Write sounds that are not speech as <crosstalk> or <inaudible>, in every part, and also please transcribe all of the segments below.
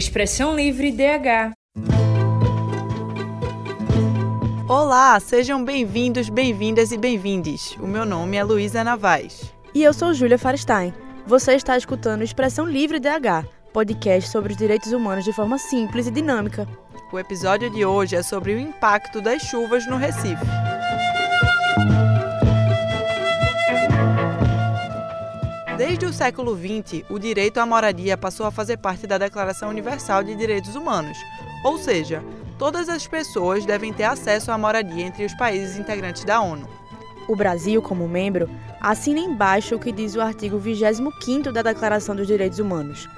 Expressão Livre DH. Olá, sejam bem-vindos, bem-vindas e bem-vindes. O meu nome é Luísa Navaz. E eu sou Júlia Farstein. Você está escutando Expressão Livre DH, podcast sobre os direitos humanos de forma simples e dinâmica. O episódio de hoje é sobre o impacto das chuvas no Recife. Desde o século XX, o direito à moradia passou a fazer parte da Declaração Universal de Direitos Humanos, ou seja, todas as pessoas devem ter acesso à moradia entre os países integrantes da ONU. O Brasil, como membro, assina embaixo o que diz o artigo 25 da Declaração dos Direitos Humanos.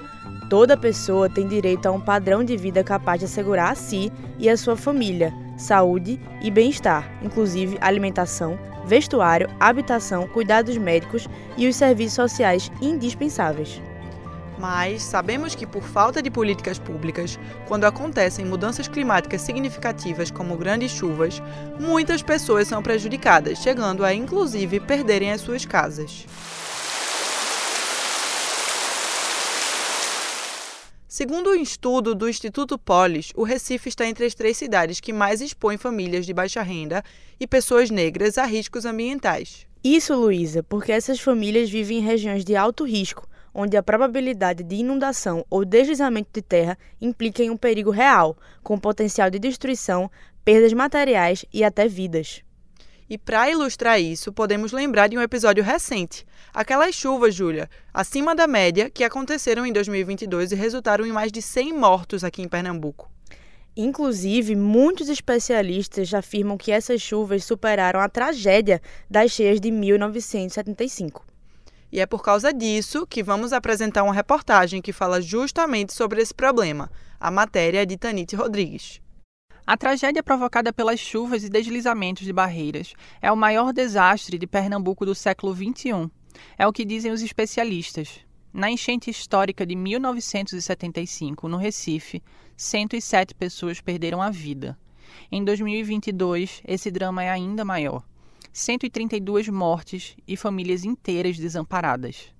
Toda pessoa tem direito a um padrão de vida capaz de assegurar a si e a sua família saúde e bem-estar, inclusive alimentação, vestuário, habitação, cuidados médicos e os serviços sociais indispensáveis. Mas sabemos que, por falta de políticas públicas, quando acontecem mudanças climáticas significativas como grandes chuvas, muitas pessoas são prejudicadas, chegando a inclusive perderem as suas casas. Segundo um estudo do Instituto Polis, o Recife está entre as três cidades que mais expõem famílias de baixa renda e pessoas negras a riscos ambientais. Isso, Luísa, porque essas famílias vivem em regiões de alto risco, onde a probabilidade de inundação ou deslizamento de terra implica em um perigo real, com potencial de destruição, perdas materiais e até vidas. E para ilustrar isso, podemos lembrar de um episódio recente, aquelas chuvas, Júlia, acima da média, que aconteceram em 2022 e resultaram em mais de 100 mortos aqui em Pernambuco. Inclusive, muitos especialistas afirmam que essas chuvas superaram a tragédia das cheias de 1975. E é por causa disso que vamos apresentar uma reportagem que fala justamente sobre esse problema. A matéria é de Tanite Rodrigues. A tragédia provocada pelas chuvas e deslizamentos de barreiras é o maior desastre de Pernambuco do século XXI. É o que dizem os especialistas. Na enchente histórica de 1975, no Recife, 107 pessoas perderam a vida. Em 2022, esse drama é ainda maior. 132 mortes e famílias inteiras desamparadas.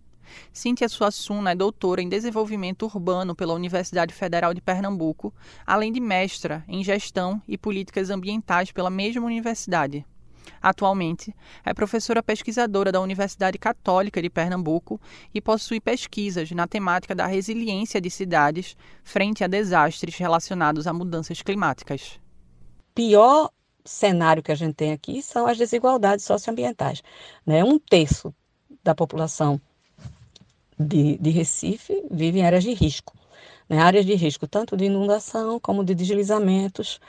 Cíntia Suassuna é doutora em desenvolvimento urbano pela Universidade Federal de Pernambuco, além de mestra em gestão e políticas ambientais pela mesma universidade. Atualmente, é professora pesquisadora da Universidade Católica de Pernambuco e possui pesquisas na temática da resiliência de cidades frente a desastres relacionados a mudanças climáticas. Pior cenário que a gente tem aqui são as desigualdades socioambientais. Né? Um terço da população de, de Recife vive em áreas de risco. Né? Áreas de risco tanto de inundação como de deslizamentos.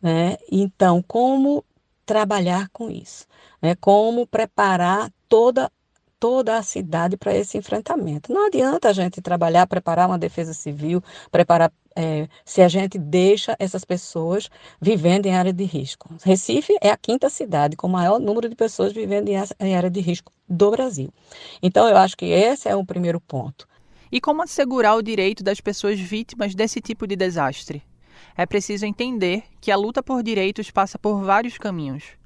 Né? Então, como trabalhar com isso? Né? Como preparar toda toda a cidade para esse enfrentamento. Não adianta a gente trabalhar, preparar uma defesa civil, preparar é, se a gente deixa essas pessoas vivendo em área de risco. Recife é a quinta cidade com o maior número de pessoas vivendo em área de risco do Brasil. Então, eu acho que esse é o primeiro ponto. E como assegurar o direito das pessoas vítimas desse tipo de desastre? É preciso entender que a luta por direitos passa por vários caminhos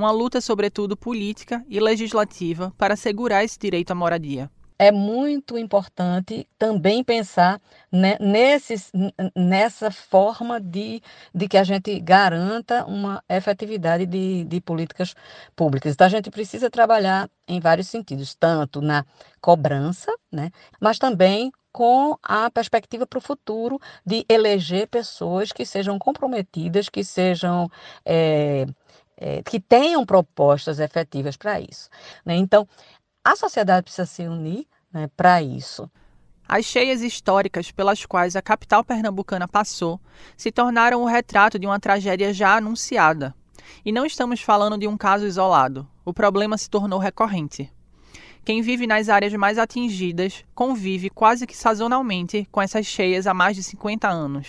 uma luta, sobretudo política e legislativa, para assegurar esse direito à moradia. É muito importante também pensar nesses, nessa forma de, de que a gente garanta uma efetividade de, de políticas públicas. Então, a gente precisa trabalhar em vários sentidos, tanto na cobrança, né, mas também com a perspectiva para o futuro de eleger pessoas que sejam comprometidas, que sejam é, é, que tenham propostas efetivas para isso. Né? Então, a sociedade precisa se unir né, para isso. As cheias históricas pelas quais a capital pernambucana passou se tornaram o retrato de uma tragédia já anunciada. E não estamos falando de um caso isolado. O problema se tornou recorrente. Quem vive nas áreas mais atingidas convive quase que sazonalmente com essas cheias há mais de 50 anos.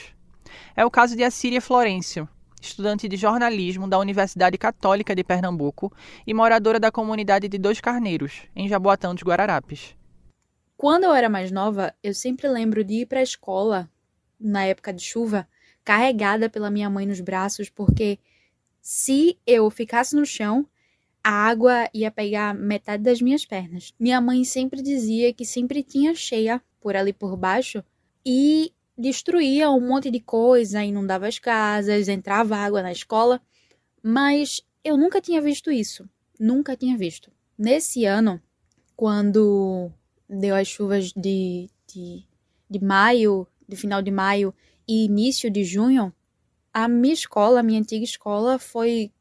É o caso de Assíria Florencio, estudante de jornalismo da Universidade Católica de Pernambuco e moradora da comunidade de Dois Carneiros, em Jaboatão dos Guararapes. Quando eu era mais nova, eu sempre lembro de ir para a escola, na época de chuva, carregada pela minha mãe nos braços, porque se eu ficasse no chão, a água ia pegar metade das minhas pernas. Minha mãe sempre dizia que sempre tinha cheia por ali por baixo e destruía um monte de coisa, inundava as casas, entrava água na escola, mas eu nunca tinha visto isso. Nunca tinha visto. Nesse ano, quando deu as chuvas de, de, de maio, de final de maio e início de junho, a minha escola, a minha antiga escola, foi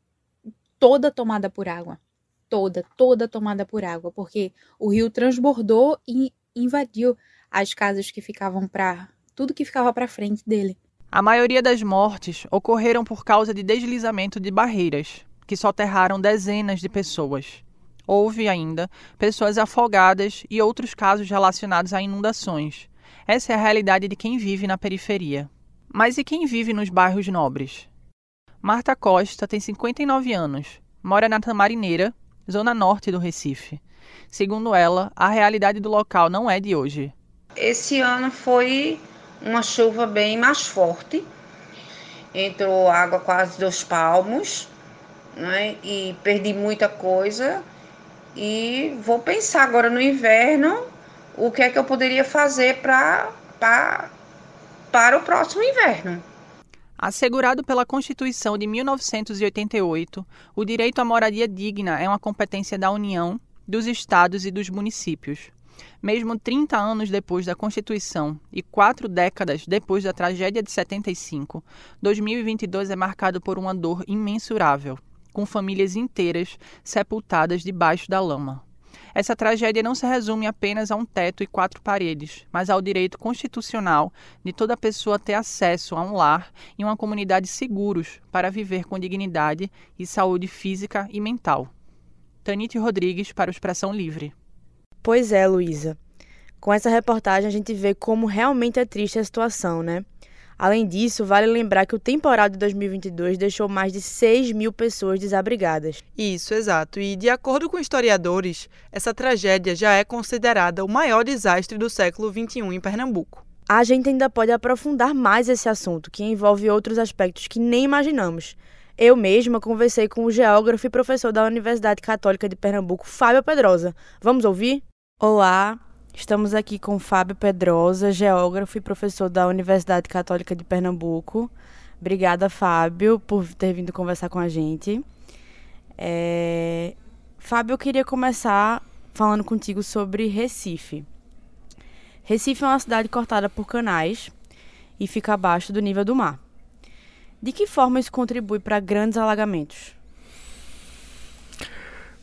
toda tomada por água. Toda, toda tomada por água, porque o rio transbordou e invadiu as casas que ficavam para tudo que ficava para frente dele. A maioria das mortes ocorreram por causa de deslizamento de barreiras, que soterraram dezenas de pessoas. Houve ainda pessoas afogadas e outros casos relacionados a inundações. Essa é a realidade de quem vive na periferia. Mas e quem vive nos bairros nobres? Marta Costa tem 59 anos, mora na Tamarineira, zona norte do Recife. Segundo ela, a realidade do local não é de hoje. Esse ano foi uma chuva bem mais forte. Entrou água quase dos palmos, né? E perdi muita coisa. E vou pensar agora no inverno o que é que eu poderia fazer para para o próximo inverno. Assegurado pela Constituição de 1988, o direito à moradia digna é uma competência da União, dos estados e dos municípios. Mesmo 30 anos depois da Constituição e quatro décadas depois da tragédia de 75, 2022 é marcado por uma dor imensurável, com famílias inteiras sepultadas debaixo da lama. Essa tragédia não se resume apenas a um teto e quatro paredes, mas ao direito constitucional de toda pessoa ter acesso a um lar e uma comunidade seguros para viver com dignidade e saúde física e mental. Tanite Rodrigues para o Expressão Livre. Pois é, Luísa. Com essa reportagem a gente vê como realmente é triste a situação, né? Além disso, vale lembrar que o temporal de 2022 deixou mais de 6 mil pessoas desabrigadas. Isso, exato. E, de acordo com historiadores, essa tragédia já é considerada o maior desastre do século XXI em Pernambuco. A gente ainda pode aprofundar mais esse assunto, que envolve outros aspectos que nem imaginamos. Eu mesma conversei com o geógrafo e professor da Universidade Católica de Pernambuco, Fábio Pedrosa. Vamos ouvir? Olá, estamos aqui com Fábio Pedrosa, geógrafo e professor da Universidade Católica de Pernambuco. Obrigada, Fábio, por ter vindo conversar com a gente. É... Fábio, eu queria começar falando contigo sobre Recife. Recife é uma cidade cortada por canais e fica abaixo do nível do mar. De que forma isso contribui para grandes alagamentos?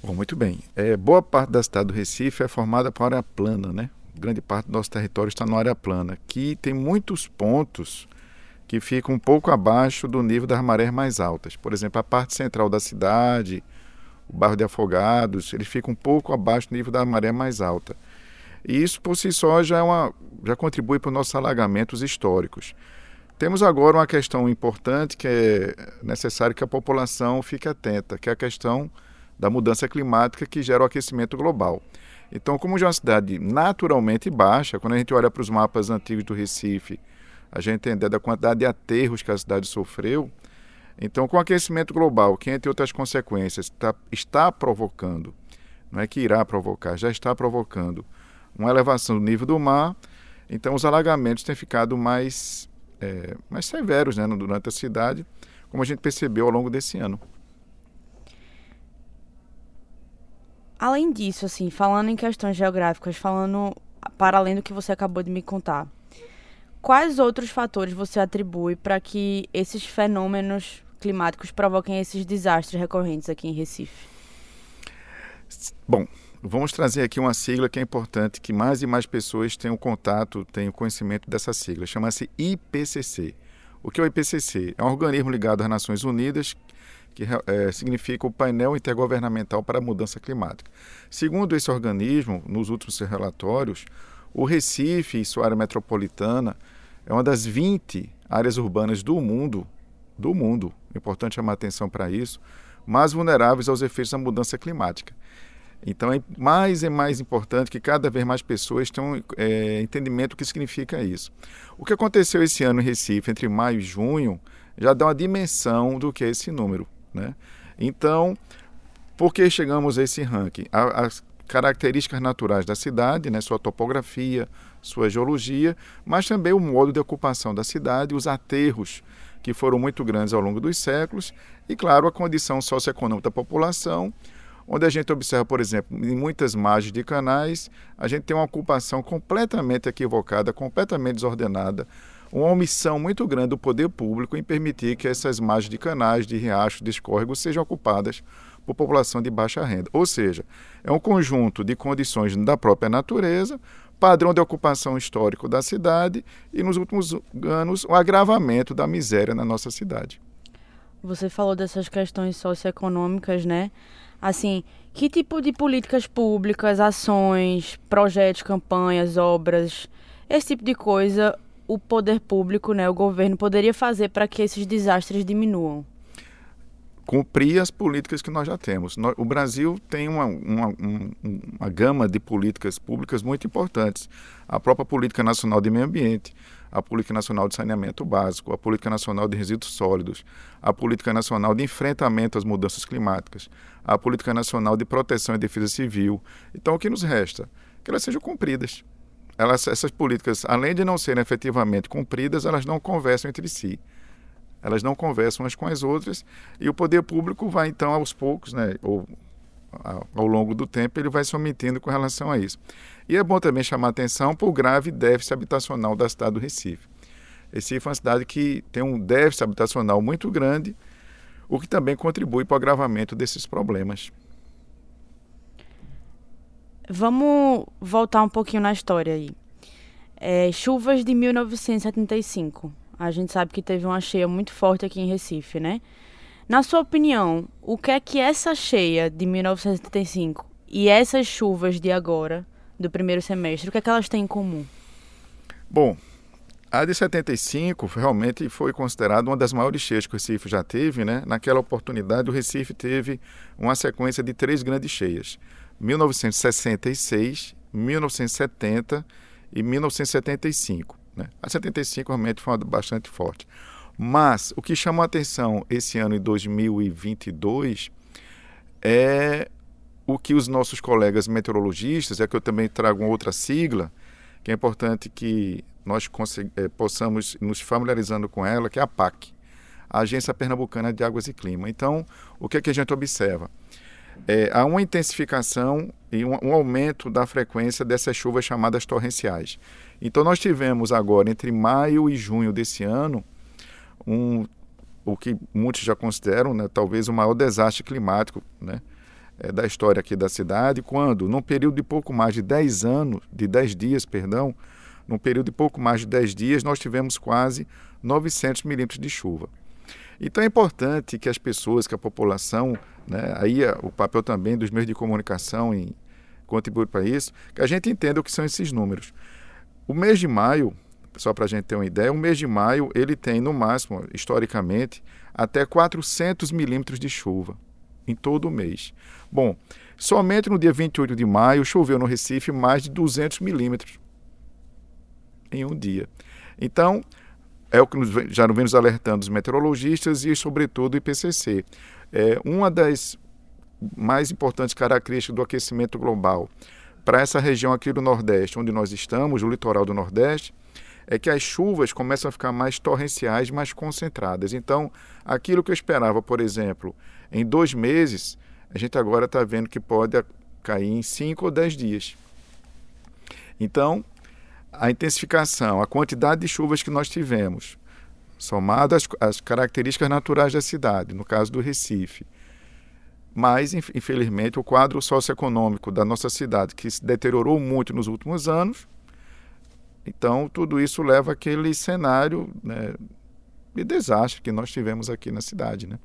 Bom, muito bem. É, boa parte da cidade do Recife é formada por área plana, né? Grande parte do nosso território está na área plana, que tem muitos pontos que ficam um pouco abaixo do nível das marés mais altas. Por exemplo, a parte central da cidade, o bairro de Afogados, ele fica um pouco abaixo do nível da maré mais alta. E isso por si só já, é uma, já contribui para os nossos alagamentos históricos. Temos agora uma questão importante que é necessário que a população fique atenta, que é a questão da mudança climática que gera o aquecimento global. Então, como já é uma cidade naturalmente baixa, quando a gente olha para os mapas antigos do Recife, a gente ideia da quantidade de aterros que a cidade sofreu. Então, com o aquecimento global, que entre outras consequências está, está provocando, não é que irá provocar, já está provocando uma elevação do nível do mar, então os alagamentos têm ficado mais, é, mais severos né, durante a cidade, como a gente percebeu ao longo desse ano. Além disso, assim, falando em questões geográficas, falando para além do que você acabou de me contar, quais outros fatores você atribui para que esses fenômenos climáticos provoquem esses desastres recorrentes aqui em Recife? Bom, vamos trazer aqui uma sigla que é importante que mais e mais pessoas tenham contato, tenham conhecimento dessa sigla. Chama-se IPCC. O que é o IPCC? É um organismo ligado às Nações Unidas que é, significa o painel intergovernamental para a mudança climática. Segundo esse organismo, nos últimos relatórios, o Recife e sua área metropolitana é uma das 20 áreas urbanas do mundo, do mundo, importante chamar atenção para isso, mais vulneráveis aos efeitos da mudança climática. Então é mais e mais importante que cada vez mais pessoas tenham é, entendimento do que significa isso. O que aconteceu esse ano em Recife, entre maio e junho, já dá uma dimensão do que é esse número. Né? Então, por que chegamos a esse ranking? A, a, características naturais da cidade, né, sua topografia, sua geologia, mas também o modo de ocupação da cidade, os aterros que foram muito grandes ao longo dos séculos, e, claro, a condição socioeconômica da população, onde a gente observa, por exemplo, em muitas margens de canais, a gente tem uma ocupação completamente equivocada, completamente desordenada, uma omissão muito grande do poder público em permitir que essas margens de canais, de riachos, de escórregos sejam ocupadas por população de baixa renda. Ou seja, é um conjunto de condições da própria natureza, padrão de ocupação histórico da cidade e, nos últimos anos, o agravamento da miséria na nossa cidade. Você falou dessas questões socioeconômicas, né? Assim, que tipo de políticas públicas, ações, projetos, campanhas, obras, esse tipo de coisa o poder público, né, o governo poderia fazer para que esses desastres diminuam? cumprir as políticas que nós já temos. O Brasil tem uma, uma, uma, gama de políticas públicas muito importantes. A própria Política Nacional de Meio Ambiente, a Política Nacional de Saneamento Básico, a Política Nacional de Resíduos Sólidos, a Política Nacional de Enfrentamento às Mudanças Climáticas, a Política Nacional de Proteção e Defesa Civil. Então, o que nos resta? Que elas sejam cumpridas. Elas, essas políticas, além de não serem efetivamente cumpridas, elas não conversam entre si elas não conversam umas com as outras e o poder público vai então aos poucos, né, ou ao longo do tempo, ele vai se omitindo com relação a isso. E é bom também chamar atenção para o grave déficit habitacional da cidade do Recife. Recife é uma cidade que tem um déficit habitacional muito grande, o que também contribui para o agravamento desses problemas. Vamos voltar um pouquinho na história aí. É, chuvas de 1975. A gente sabe que teve uma cheia muito forte aqui em Recife, né? Na sua opinião, o que é que essa cheia de 1975 e essas chuvas de agora, do primeiro semestre, o que é que elas têm em comum? Bom, a de 75 realmente foi considerada uma das maiores cheias que o Recife já teve, né? Naquela oportunidade, o Recife teve uma sequência de três grandes cheias: 1966, 1970 e 1975. Né? A 75 realmente foi uma bastante forte. Mas o que chamou a atenção esse ano em 2022 é o que os nossos colegas meteorologistas, é que eu também trago uma outra sigla, que é importante que nós é, possamos nos familiarizando com ela, que é a PAC, a Agência Pernambucana de Águas e Clima. Então, o que, é que a gente observa? É, há uma intensificação e um, um aumento da frequência dessas chuvas chamadas torrenciais. Então nós tivemos agora entre maio e junho desse ano um o que muitos já consideram, né, talvez o maior desastre climático, né, é, da história aqui da cidade, quando num período de pouco mais de 10 anos, de 10 dias, perdão, num período de pouco mais de 10 dias, nós tivemos quase 900 milímetros de chuva. Então é importante que as pessoas, que a população, né, aí é o papel também dos meios de comunicação em contribuir para isso, que a gente entenda o que são esses números. O mês de maio, só para a gente ter uma ideia, o mês de maio ele tem no máximo, historicamente, até 400 milímetros de chuva em todo o mês. Bom, somente no dia 28 de maio choveu no Recife mais de 200 milímetros em um dia. Então, é o que nos, já vem nos alertando os meteorologistas e, sobretudo, o IPCC. É, uma das mais importantes características do aquecimento global para essa região aqui do Nordeste, onde nós estamos, o litoral do Nordeste, é que as chuvas começam a ficar mais torrenciais, mais concentradas. Então, aquilo que eu esperava, por exemplo, em dois meses, a gente agora está vendo que pode cair em cinco ou dez dias. Então, a intensificação, a quantidade de chuvas que nós tivemos, somado às, às características naturais da cidade, no caso do Recife, mas, infelizmente, o quadro socioeconômico da nossa cidade, que se deteriorou muito nos últimos anos, então tudo isso leva àquele cenário né, de desastre que nós tivemos aqui na cidade. Né?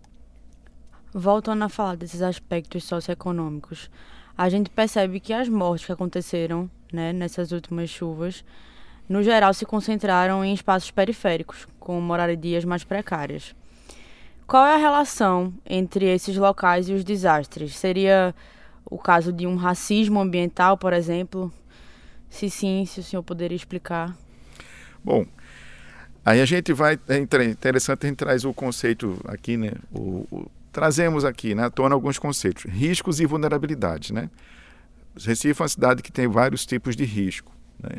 Voltando a falar desses aspectos socioeconômicos, a gente percebe que as mortes que aconteceram né, nessas últimas chuvas, no geral, se concentraram em espaços periféricos, com moradias mais precárias. Qual é a relação entre esses locais e os desastres? Seria o caso de um racismo ambiental, por exemplo? Se sim, se o senhor poderia explicar. Bom, aí a gente vai. É interessante, a gente traz o conceito aqui, né? O, trazemos aqui, né, à tona alguns conceitos. Riscos e vulnerabilidades, né? Recife é uma cidade que tem vários tipos de risco, né,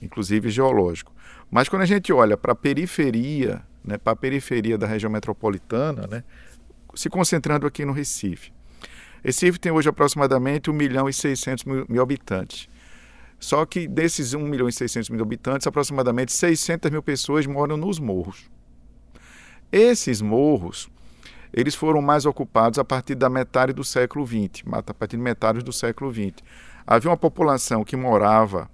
inclusive geológico. Mas quando a gente olha para a periferia, né, para a periferia da região metropolitana, né, se concentrando aqui no Recife. Recife tem hoje aproximadamente 1 milhão e 600 mil, mil habitantes. Só que desses 1 milhão e 600 mil habitantes, aproximadamente 600 mil pessoas moram nos morros. Esses morros, eles foram mais ocupados a partir da metade do século XX, a partir de metade do século XX. Havia uma população que morava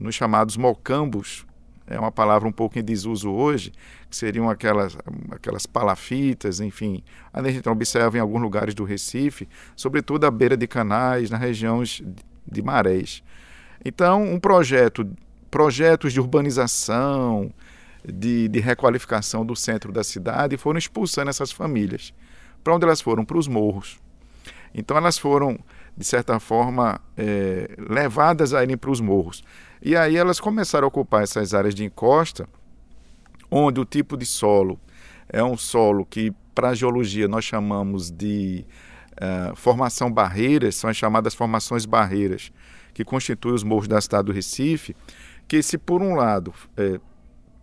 nos chamados mocambos, é uma palavra um pouco em desuso hoje, que seriam aquelas, aquelas palafitas, enfim. A gente observa em alguns lugares do Recife, sobretudo à beira de canais, nas regiões de marés. Então, um projeto, projetos de urbanização, de, de requalificação do centro da cidade foram expulsando essas famílias. Para onde elas foram? Para os morros. Então, elas foram, de certa forma, é, levadas a irem para os morros. E aí elas começaram a ocupar essas áreas de encosta, onde o tipo de solo é um solo que, para a geologia, nós chamamos de uh, formação barreiras, são as chamadas formações barreiras, que constituem os morros da cidade do Recife, que se por um lado é,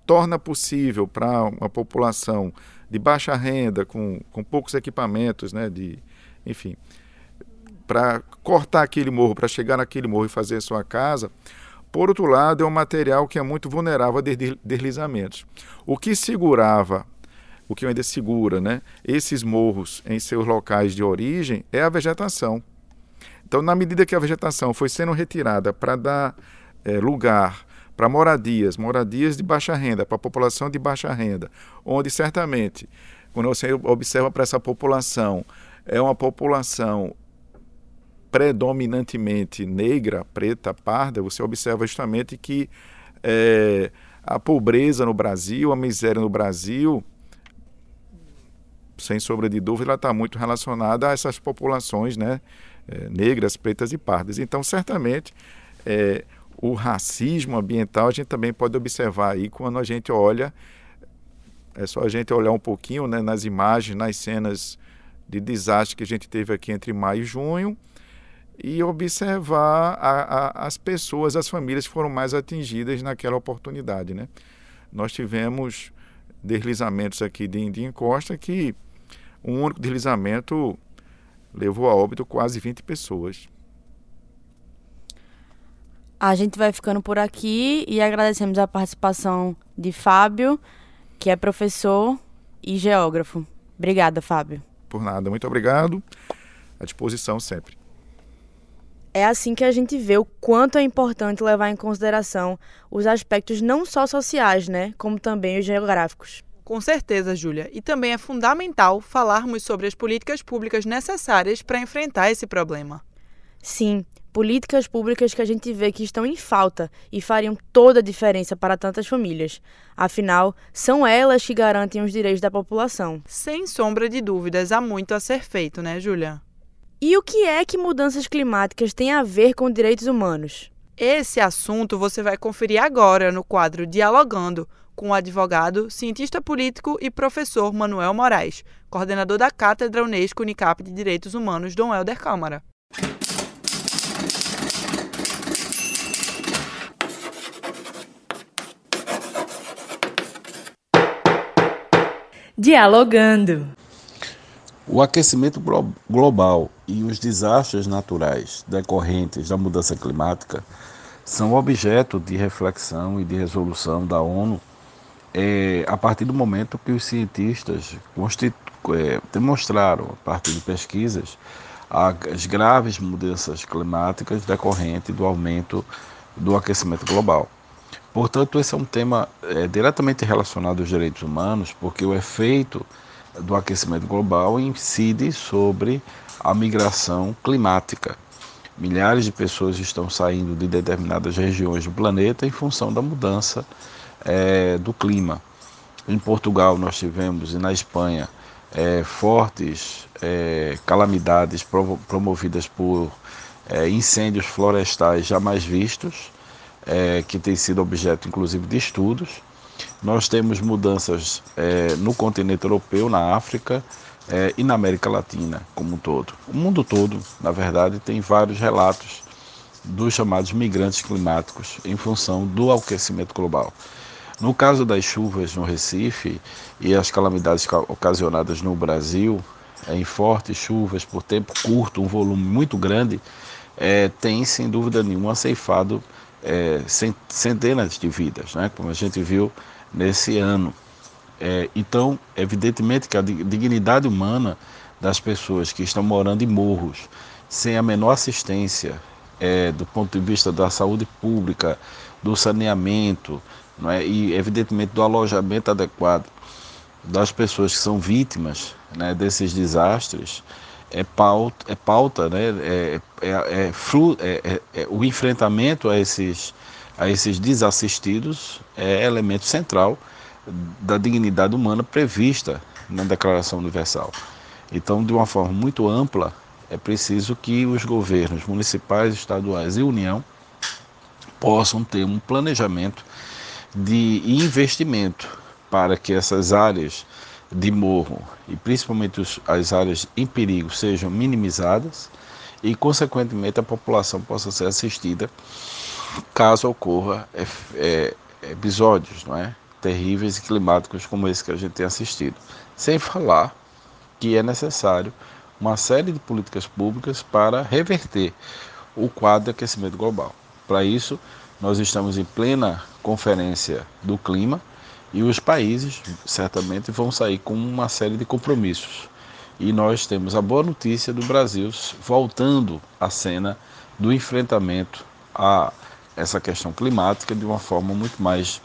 torna possível para uma população de baixa renda, com, com poucos equipamentos, né, de, enfim, para cortar aquele morro, para chegar naquele morro e fazer sua casa, por outro lado, é um material que é muito vulnerável a deslizamentos. O que segurava, o que ainda segura, né, esses morros em seus locais de origem é a vegetação. Então, na medida que a vegetação foi sendo retirada para dar é, lugar para moradias, moradias de baixa renda, para a população de baixa renda, onde certamente, quando você observa para essa população, é uma população predominantemente negra, preta, parda, você observa justamente que é, a pobreza no Brasil, a miséria no Brasil, sem sombra de dúvida, ela está muito relacionada a essas populações né, é, negras, pretas e pardas. Então, certamente, é, o racismo ambiental a gente também pode observar aí quando a gente olha, é só a gente olhar um pouquinho né, nas imagens, nas cenas de desastre que a gente teve aqui entre maio e junho, e observar a, a, as pessoas, as famílias que foram mais atingidas naquela oportunidade. Né? Nós tivemos deslizamentos aqui de, de encosta que um único deslizamento levou a óbito quase 20 pessoas. A gente vai ficando por aqui e agradecemos a participação de Fábio, que é professor e geógrafo. Obrigada, Fábio. Por nada, muito obrigado. À disposição sempre. É assim que a gente vê o quanto é importante levar em consideração os aspectos não só sociais, né, como também os geográficos. Com certeza, Júlia. E também é fundamental falarmos sobre as políticas públicas necessárias para enfrentar esse problema. Sim, políticas públicas que a gente vê que estão em falta e fariam toda a diferença para tantas famílias. Afinal, são elas que garantem os direitos da população. Sem sombra de dúvidas, há muito a ser feito, né, Júlia? E o que é que mudanças climáticas têm a ver com direitos humanos? Esse assunto você vai conferir agora no quadro Dialogando com o advogado, cientista político e professor Manuel Moraes, coordenador da Cátedra Unesco Unicap de Direitos Humanos, Dom Helder Câmara. Dialogando. O aquecimento global e os desastres naturais decorrentes da mudança climática são objeto de reflexão e de resolução da ONU é, a partir do momento que os cientistas é, demonstraram, a partir de pesquisas, as graves mudanças climáticas decorrentes do aumento do aquecimento global. Portanto, esse é um tema é, diretamente relacionado aos direitos humanos, porque o efeito do aquecimento global incide sobre a migração climática. Milhares de pessoas estão saindo de determinadas regiões do planeta em função da mudança é, do clima. Em Portugal, nós tivemos, e na Espanha, é, fortes é, calamidades promovidas por é, incêndios florestais jamais vistos, é, que têm sido objeto, inclusive, de estudos. Nós temos mudanças é, no continente europeu, na África, é, e na América Latina como um todo. O mundo todo, na verdade, tem vários relatos dos chamados migrantes climáticos em função do aquecimento global. No caso das chuvas no Recife e as calamidades ocasionadas no Brasil, é, em fortes chuvas por tempo curto, um volume muito grande, é, tem sem dúvida nenhuma ceifado é, centenas de vidas, né? como a gente viu nesse ano. É, então, evidentemente que a dignidade humana das pessoas que estão morando em morros, sem a menor assistência é, do ponto de vista da saúde pública, do saneamento, não é? e evidentemente do alojamento adequado das pessoas que são vítimas né, desses desastres, é pauta, é pauta né, é, é, é, flu, é, é, é, o enfrentamento a esses, a esses desassistidos é elemento central da dignidade humana prevista na Declaração Universal. Então, de uma forma muito ampla, é preciso que os governos municipais, estaduais e União possam ter um planejamento de investimento para que essas áreas de morro e principalmente os, as áreas em perigo sejam minimizadas e, consequentemente, a população possa ser assistida caso ocorra é, é, episódios não é, terríveis e climáticos como esse que a gente tem assistido. Sem falar que é necessário uma série de políticas públicas para reverter o quadro de aquecimento global. Para isso, nós estamos em plena conferência do clima e os países certamente vão sair com uma série de compromissos. E nós temos a boa notícia do Brasil voltando à cena do enfrentamento a essa questão climática de uma forma muito mais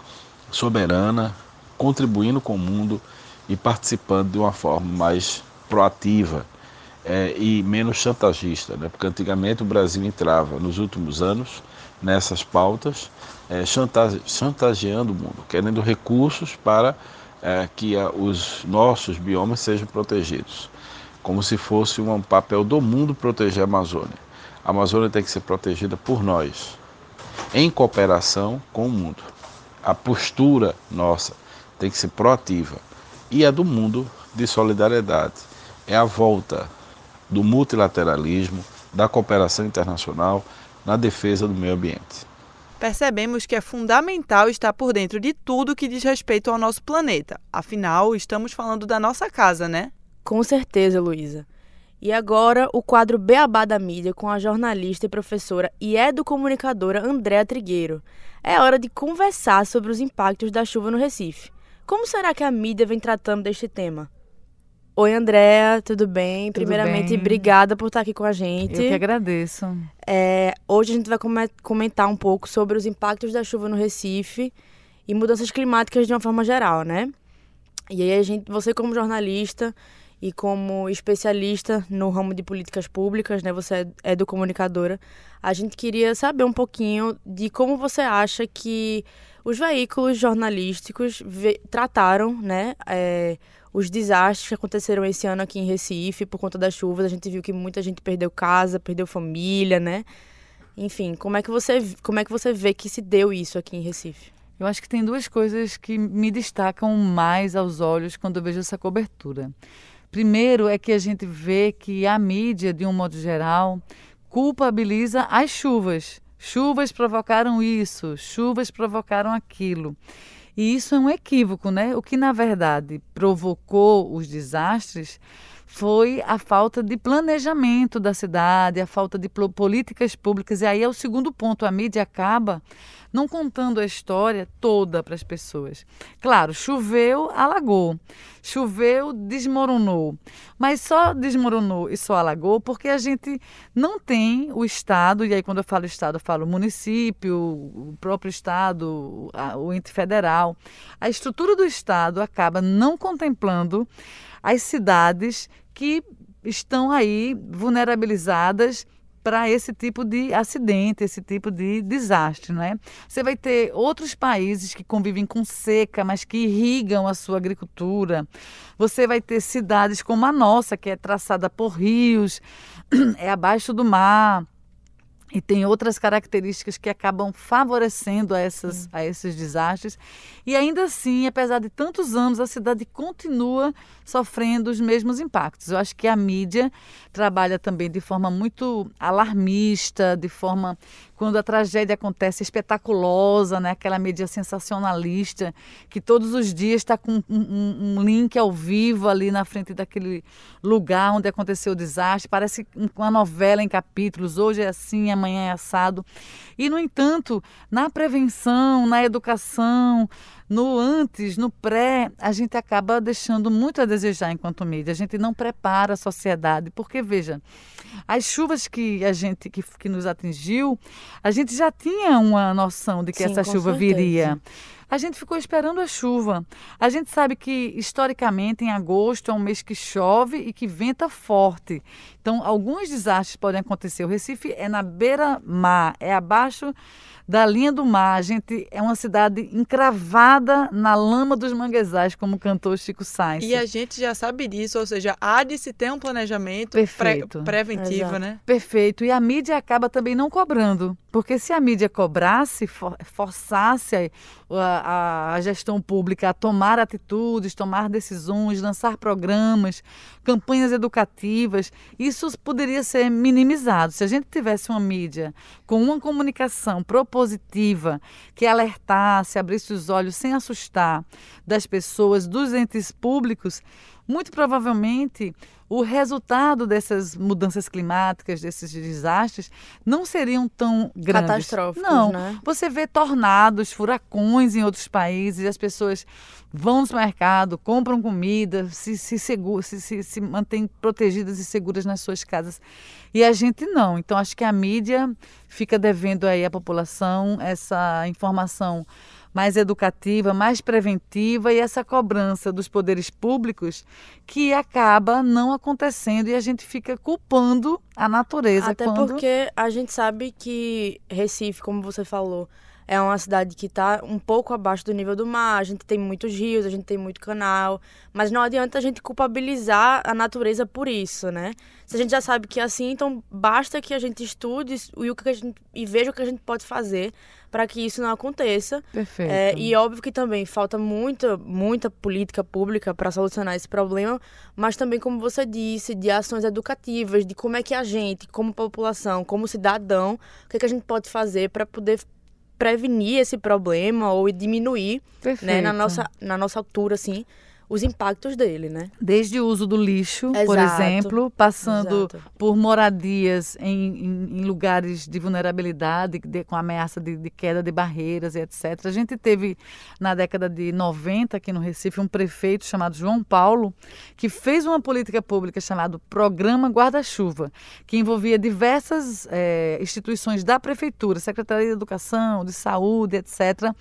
soberana, contribuindo com o mundo e participando de uma forma mais proativa é, e menos chantagista, né? porque antigamente o Brasil entrava nos últimos anos nessas pautas é, chantage, chantageando o mundo, querendo recursos para é, que a, os nossos biomas sejam protegidos, como se fosse um papel do mundo proteger a Amazônia. A Amazônia tem que ser protegida por nós, em cooperação com o mundo. A postura nossa tem que ser proativa e a do mundo de solidariedade. É a volta do multilateralismo, da cooperação internacional na defesa do meio ambiente percebemos que é fundamental estar por dentro de tudo que diz respeito ao nosso planeta. Afinal, estamos falando da nossa casa, né? Com certeza, Luísa. E agora, o quadro Beabá da Mídia com a jornalista e professora e educomunicadora Andréa Trigueiro. É hora de conversar sobre os impactos da chuva no Recife. Como será que a mídia vem tratando deste tema? Oi, Andréa, tudo bem? Tudo Primeiramente, bem. obrigada por estar aqui com a gente. Eu que agradeço. É, hoje a gente vai comentar um pouco sobre os impactos da chuva no Recife e mudanças climáticas de uma forma geral, né? E aí a gente, você como jornalista e como especialista no ramo de políticas públicas, né? Você é do comunicadora. A gente queria saber um pouquinho de como você acha que os veículos jornalísticos trataram, né? É, os desastres que aconteceram esse ano aqui em Recife por conta das chuvas. A gente viu que muita gente perdeu casa, perdeu família, né? Enfim, como é que você, como é que você vê que se deu isso aqui em Recife? Eu acho que tem duas coisas que me destacam mais aos olhos quando eu vejo essa cobertura. Primeiro é que a gente vê que a mídia, de um modo geral, culpabiliza as chuvas. Chuvas provocaram isso, chuvas provocaram aquilo. E isso é um equívoco, né? O que na verdade provocou os desastres foi a falta de planejamento da cidade, a falta de políticas públicas. E aí é o segundo ponto: a mídia acaba não contando a história toda para as pessoas. Claro, choveu, alagou. Choveu, desmoronou. Mas só desmoronou e só alagou porque a gente não tem o Estado, e aí quando eu falo Estado, eu falo município, o próprio Estado, o ente federal. A estrutura do Estado acaba não contemplando as cidades que estão aí vulnerabilizadas para esse tipo de acidente, esse tipo de desastre, não é? Você vai ter outros países que convivem com seca, mas que irrigam a sua agricultura. Você vai ter cidades como a nossa, que é traçada por rios, <clears throat> é abaixo do mar. E tem outras características que acabam favorecendo a, essas, a esses desastres. E ainda assim, apesar de tantos anos, a cidade continua sofrendo os mesmos impactos. Eu acho que a mídia trabalha também de forma muito alarmista, de forma quando a tragédia acontece espetaculosa, né? aquela mídia sensacionalista, que todos os dias está com um, um, um, link ao vivo ali na frente daquele lugar onde aconteceu o desastre. Parece uma novela em capítulos. Hoje é assim, amanhã é assado. E, no entanto, na prevenção, na educação, no antes, no pré, a gente acaba deixando muito a desejar enquanto mídia. A gente não prepara a sociedade, porque veja, as chuvas que a gente que, que nos atingiu, a gente já tinha uma noção de que Sim, essa chuva certeza. viria. A gente ficou esperando a chuva. A gente sabe que, historicamente, em agosto é um mês que chove e que venta forte. Então, alguns desastres podem acontecer. O Recife é na beira-mar, é abaixo da linha do mar. A gente é uma cidade encravada na lama dos manguezais, como cantou Chico Sainz. E a gente já sabe disso, ou seja, há de se ter um planejamento Perfeito. Pré preventivo, Exato. né? Perfeito. E a mídia acaba também não cobrando. Porque se a mídia cobrasse, for, forçasse a, a, gestão pública a tomar atitudes, tomar decisões, lançar programas, campanhas educativas, isso poderia ser minimizado. Se a gente tivesse uma mídia com uma comunicação propositiva que alertasse, abrisse os olhos sem assustar das pessoas, dos entes públicos, muito provavelmente o resultado dessas mudanças climáticas, desses desastres, não seriam tão grandes. Catastróficos, não. né? Você vê tornados, furacões em outros países, as pessoas vão no mercado, compram comida, se, se, segura, se, se, se mantêm protegidas e seguras nas suas casas. E a gente não. Então, acho que a mídia fica devendo aí à população essa informação mais educativa, mais preventiva e essa cobrança dos poderes públicos que acaba não acontecendo e a gente fica culpando a natureza. Até quando... porque a gente sabe que Recife, como você falou, é uma cidade que está um pouco abaixo do nível do mar, a gente tem muitos rios, a gente tem muito canal, mas não adianta a gente culpabilizar a natureza por isso, né? Se a gente já sabe que é assim, então basta que a gente estude e, o que a gente, e veja o que a gente pode fazer para que isso não aconteça. Perfeito. É, e óbvio que também falta muita, muita política pública para solucionar esse problema, mas também, como você disse, de ações educativas, de como é que a gente, como população, como cidadão, o que, é que a gente pode fazer para poder prevenir esse problema ou diminuir né, na, nossa, na nossa altura, assim, os impactos dele, né? Desde o uso do lixo, Exato. por exemplo, passando Exato. por moradias em, em, em, lugares de vulnerabilidade, de, com ameaça de, de, queda de barreiras e etc. A gente teve, na década de 90, aqui no Recife, um prefeito chamado João Paulo, que fez uma política pública chamada Programa Guarda-Chuva, que envolvia diversas é, instituições da prefeitura, Secretaria de Educação, de Saúde, etc.,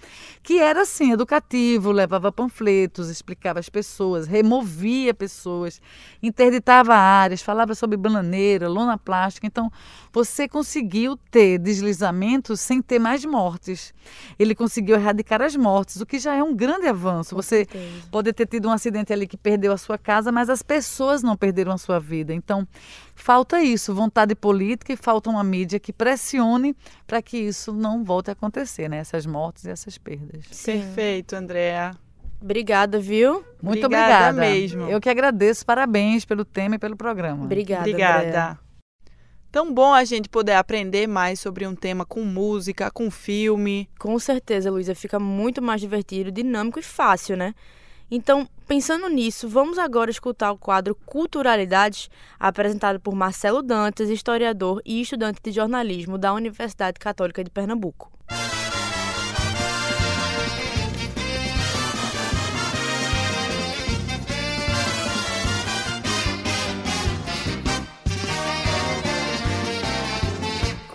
que era, assim, educativo, levava panfletos, explicava as pessoas, removia pessoas, interditava áreas, falava sobre bananeira, lona plástica. Então, você conseguiu ter deslizamentos sem ter mais mortes. Ele conseguiu erradicar as mortes, o que já é um grande avanço. Com você certeza. pode ter tido um acidente ali que perdeu a sua casa, mas as pessoas não perderam a sua vida. Então, falta isso, vontade política e falta uma mídia que pressione para que isso não volte a acontecer, né? Essas mortes e essas perdas. Sim. Perfeito, Andréa. Obrigada, viu? Muito obrigada, obrigada, mesmo. Eu que agradeço. Parabéns pelo tema e pelo programa. Obrigada. Obrigada. Andréa. Tão bom a gente poder aprender mais sobre um tema com música, com filme. Com certeza, Luísa. Fica muito mais divertido, dinâmico e fácil, né? Então, pensando nisso, vamos agora escutar o quadro Culturalidades, apresentado por Marcelo Dantas, historiador e estudante de jornalismo da Universidade Católica de Pernambuco.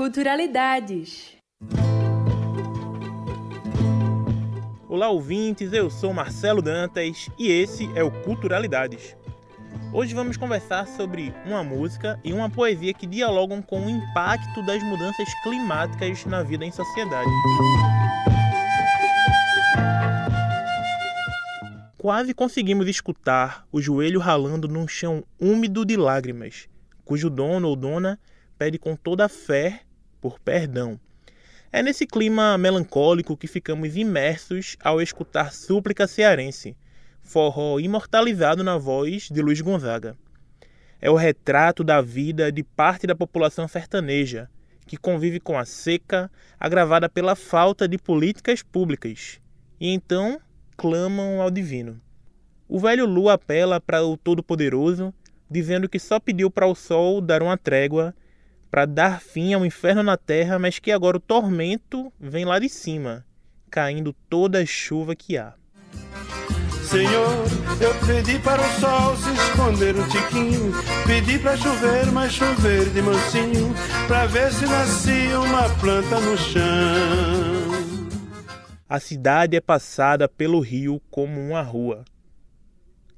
Culturalidades. Olá, ouvintes. Eu sou Marcelo Dantas e esse é o Culturalidades. Hoje vamos conversar sobre uma música e uma poesia que dialogam com o impacto das mudanças climáticas na vida em sociedade. Quase conseguimos escutar o joelho ralando num chão úmido de lágrimas, cujo dono ou dona pede com toda a fé por perdão. É nesse clima melancólico que ficamos imersos ao escutar Súplica Cearense, forró imortalizado na voz de Luiz Gonzaga. É o retrato da vida de parte da população sertaneja, que convive com a seca, agravada pela falta de políticas públicas, e então clamam ao divino. O velho Lu apela para o Todo-Poderoso, dizendo que só pediu para o sol dar uma trégua para dar fim ao inferno na terra, mas que agora o tormento vem lá de cima, caindo toda a chuva que há. Senhor, eu pedi para o sol se esconder um tiquinho, pedi para chover, mas chover de mansinho, para ver se nascia uma planta no chão. A cidade é passada pelo rio como uma rua.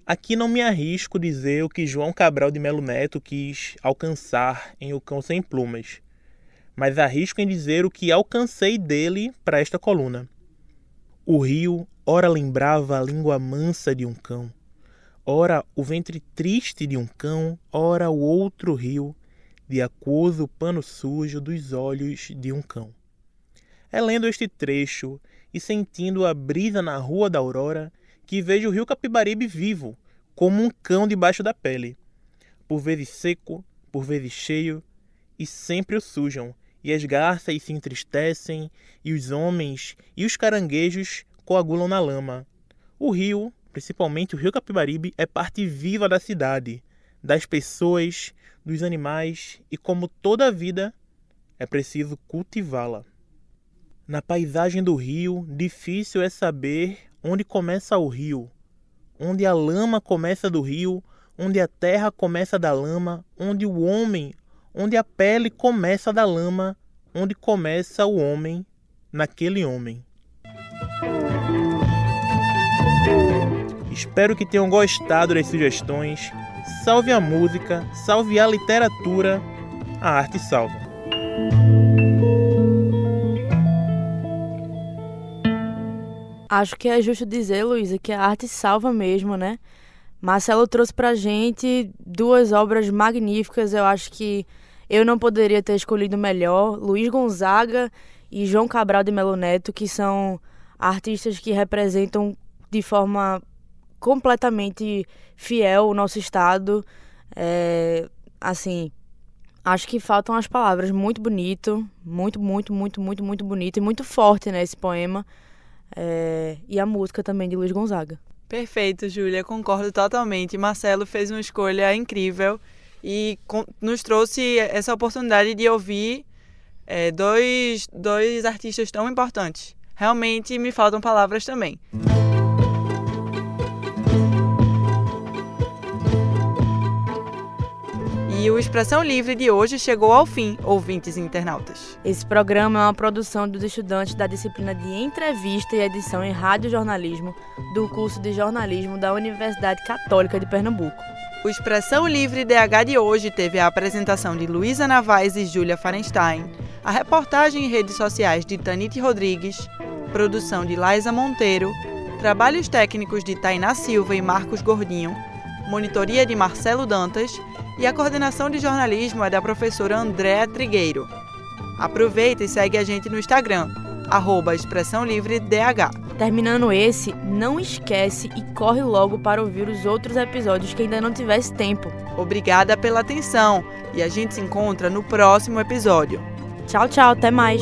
Aqui não me arrisco dizer o que João Cabral de Melo Neto quis alcançar em O Cão Sem Plumas, mas arrisco em dizer o que alcancei dele para esta coluna. O rio ora lembrava a língua mansa de um cão, ora o ventre triste de um cão, ora o outro rio, de aquoso pano sujo dos olhos de um cão. É lendo este trecho e sentindo a brisa na rua da aurora que vejo o rio Capibaribe vivo, como um cão debaixo da pele, por vezes seco, por vezes cheio, e sempre o sujam, e as garças se entristecem, e os homens e os caranguejos coagulam na lama. O rio, principalmente o rio Capibaribe, é parte viva da cidade, das pessoas, dos animais, e como toda a vida, é preciso cultivá-la. Na paisagem do rio, difícil é saber onde começa o rio, onde a lama começa do rio, onde a terra começa da lama, onde o homem, onde a pele começa da lama, onde começa o homem naquele homem. Espero que tenham gostado das sugestões. Salve a música, salve a literatura, a arte salva. Acho que é justo dizer, Luísa, que a arte salva mesmo, né? Marcelo trouxe pra gente duas obras magníficas. Eu acho que eu não poderia ter escolhido melhor. Luiz Gonzaga e João Cabral de Melo Neto, que são artistas que representam de forma completamente fiel o nosso estado. É, assim, acho que faltam as palavras. Muito bonito, muito, muito, muito, muito, muito bonito e muito forte, né, esse poema. É, e a música também de Luiz Gonzaga. Perfeito, Júlia, concordo totalmente. Marcelo fez uma escolha incrível e nos trouxe essa oportunidade de ouvir é, dois, dois artistas tão importantes. Realmente me faltam palavras também. E Expressão Livre de hoje chegou ao fim, ouvintes e internautas. Esse programa é uma produção dos estudantes da disciplina de Entrevista e Edição em Rádio Jornalismo do curso de Jornalismo da Universidade Católica de Pernambuco. O Expressão Livre DH de hoje teve a apresentação de Luísa Navais e Júlia Farenstein, a reportagem em redes sociais de Tanite Rodrigues, produção de Laisa Monteiro, trabalhos técnicos de Tainá Silva e Marcos Gordinho, monitoria de Marcelo Dantas e a coordenação de jornalismo é da professora Andréa Trigueiro. Aproveita e segue a gente no Instagram, arroba Expressão Livre DH. Terminando esse, não esquece e corre logo para ouvir os outros episódios que ainda não tivesse tempo. Obrigada pela atenção e a gente se encontra no próximo episódio. Tchau, tchau, até mais!